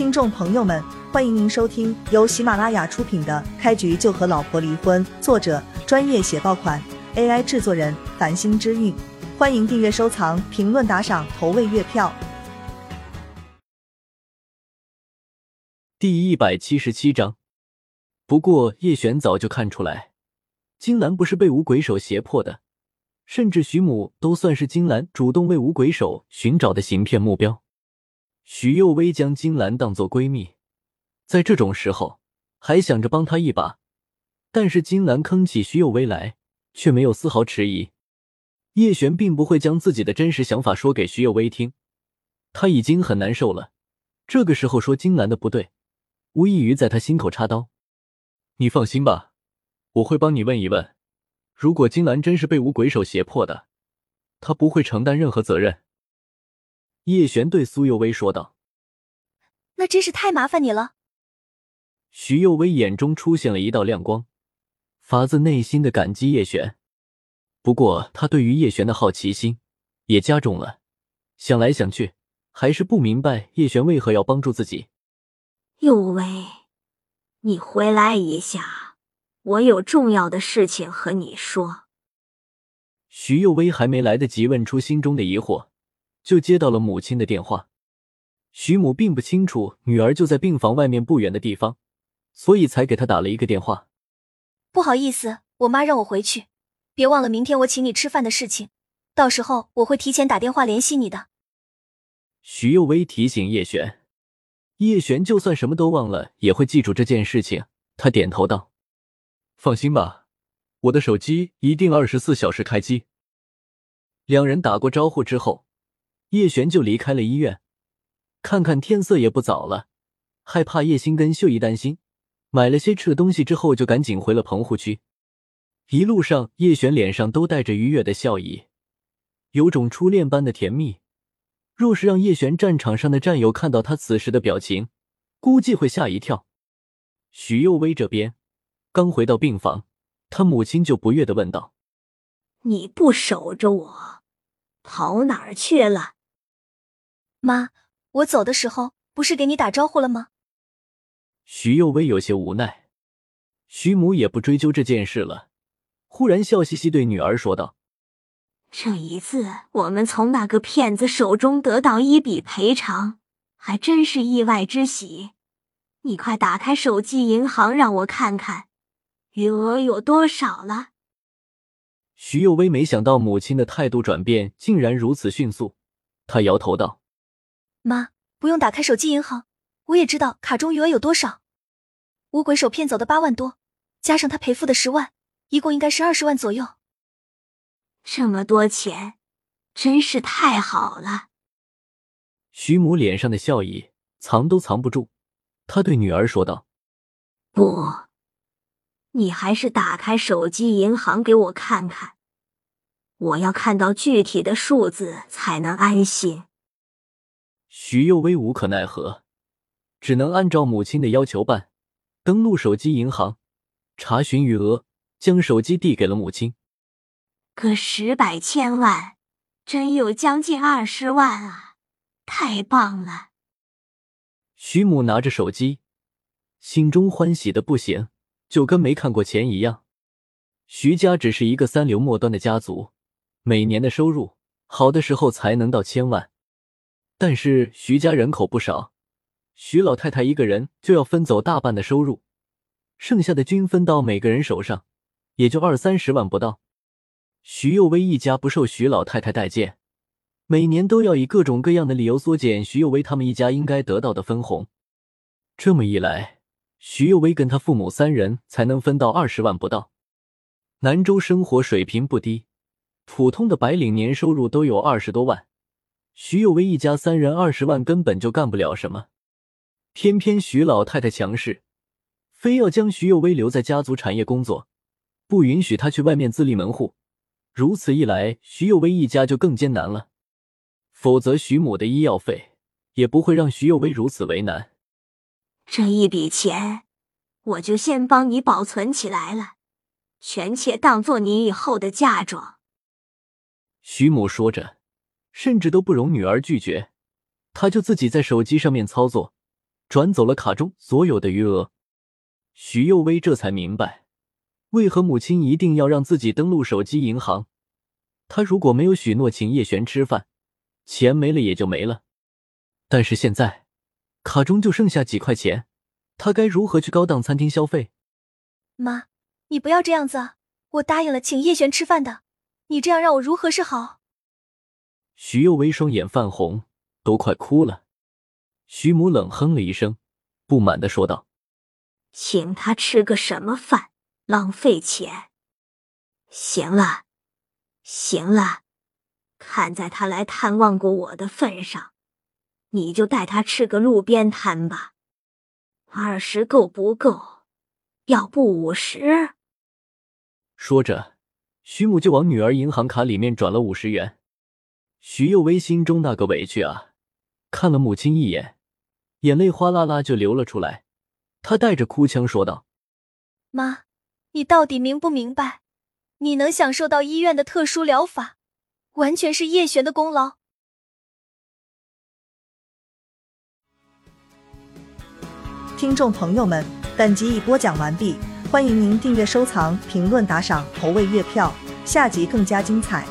听众朋友们，欢迎您收听由喜马拉雅出品的《开局就和老婆离婚》，作者专业写爆款，AI 制作人繁星之韵。欢迎订阅、收藏、评论、打赏、投喂月票。第一百七十七章。不过叶璇早就看出来，金兰不是被五鬼手胁迫的，甚至徐母都算是金兰主动为五鬼手寻找的行骗目标。徐幼薇将金兰当作闺蜜，在这种时候还想着帮她一把，但是金兰吭起徐幼薇来，却没有丝毫迟疑。叶璇并不会将自己的真实想法说给徐幼薇听，他已经很难受了，这个时候说金兰的不对，无异于在他心口插刀。你放心吧，我会帮你问一问，如果金兰真是被五鬼手胁迫的，他不会承担任何责任。叶璇对苏幼薇说道：“那真是太麻烦你了。”徐幼薇眼中出现了一道亮光，发自内心的感激叶璇。不过，他对于叶璇的好奇心也加重了。想来想去，还是不明白叶璇为何要帮助自己。幼薇，你回来一下，我有重要的事情和你说。徐幼薇还没来得及问出心中的疑惑。就接到了母亲的电话，徐母并不清楚女儿就在病房外面不远的地方，所以才给她打了一个电话。不好意思，我妈让我回去，别忘了明天我请你吃饭的事情，到时候我会提前打电话联系你的。徐幼薇提醒叶璇，叶璇就算什么都忘了，也会记住这件事情。他点头道：“放心吧，我的手机一定二十四小时开机。”两人打过招呼之后。叶璇就离开了医院，看看天色也不早了，害怕叶星跟秀姨担心，买了些吃的东西之后，就赶紧回了棚户区。一路上，叶璇脸上都带着愉悦的笑意，有种初恋般的甜蜜。若是让叶璇战场上的战友看到他此时的表情，估计会吓一跳。许佑薇这边刚回到病房，他母亲就不悦的问道：“你不守着我，跑哪儿去了？”妈，我走的时候不是给你打招呼了吗？徐幼薇有些无奈，徐母也不追究这件事了，忽然笑嘻嘻对女儿说道：“这一次我们从那个骗子手中得到一笔赔偿，还真是意外之喜。你快打开手机银行让我看看，余额有多少了。”徐幼薇没想到母亲的态度转变竟然如此迅速，她摇头道。妈，不用打开手机银行，我也知道卡中余额有多少。五鬼手骗走的八万多，加上他赔付的十万，一共应该是二十万左右。这么多钱，真是太好了。徐母脸上的笑意藏都藏不住，她对女儿说道：“不，你还是打开手机银行给我看看，我要看到具体的数字才能安心。”徐幼薇无可奈何，只能按照母亲的要求办，登录手机银行，查询余额，将手机递给了母亲。个十百千万，真有将近二十万啊！太棒了！徐母拿着手机，心中欢喜的不行，就跟没看过钱一样。徐家只是一个三流末端的家族，每年的收入好的时候才能到千万。但是徐家人口不少，徐老太太一个人就要分走大半的收入，剩下的均分到每个人手上，也就二三十万不到。徐幼薇一家不受徐老太太待见，每年都要以各种各样的理由缩减徐幼薇他们一家应该得到的分红。这么一来，徐幼薇跟他父母三人才能分到二十万不到。南州生活水平不低，普通的白领年收入都有二十多万。徐有为一家三人二十万根本就干不了什么，偏偏徐老太太强势，非要将徐有为留在家族产业工作，不允许他去外面自立门户。如此一来，徐有为一家就更艰难了。否则，徐母的医药费也不会让徐有为如此为难。这一笔钱，我就先帮你保存起来了，权且当做你以后的嫁妆。徐母说着。甚至都不容女儿拒绝，他就自己在手机上面操作，转走了卡中所有的余额。徐幼薇这才明白，为何母亲一定要让自己登录手机银行。他如果没有许诺请叶璇吃饭，钱没了也就没了。但是现在，卡中就剩下几块钱，他该如何去高档餐厅消费？妈，你不要这样子啊！我答应了请叶璇吃饭的，你这样让我如何是好？徐幼薇双眼泛红，都快哭了。徐母冷哼了一声，不满的说道：“请他吃个什么饭？浪费钱！行了。”行了，看在他来探望过我的份上，你就带他吃个路边摊吧。二十够不够？要不五十？说着，徐母就往女儿银行卡里面转了五十元。徐幼薇心中那个委屈啊，看了母亲一眼，眼泪哗啦啦就流了出来。她带着哭腔说道：“妈，你到底明不明白？”你能享受到医院的特殊疗法，完全是叶璇的功劳。听众朋友们，本集已播讲完毕，欢迎您订阅、收藏、评论、打赏、投喂月票，下集更加精彩。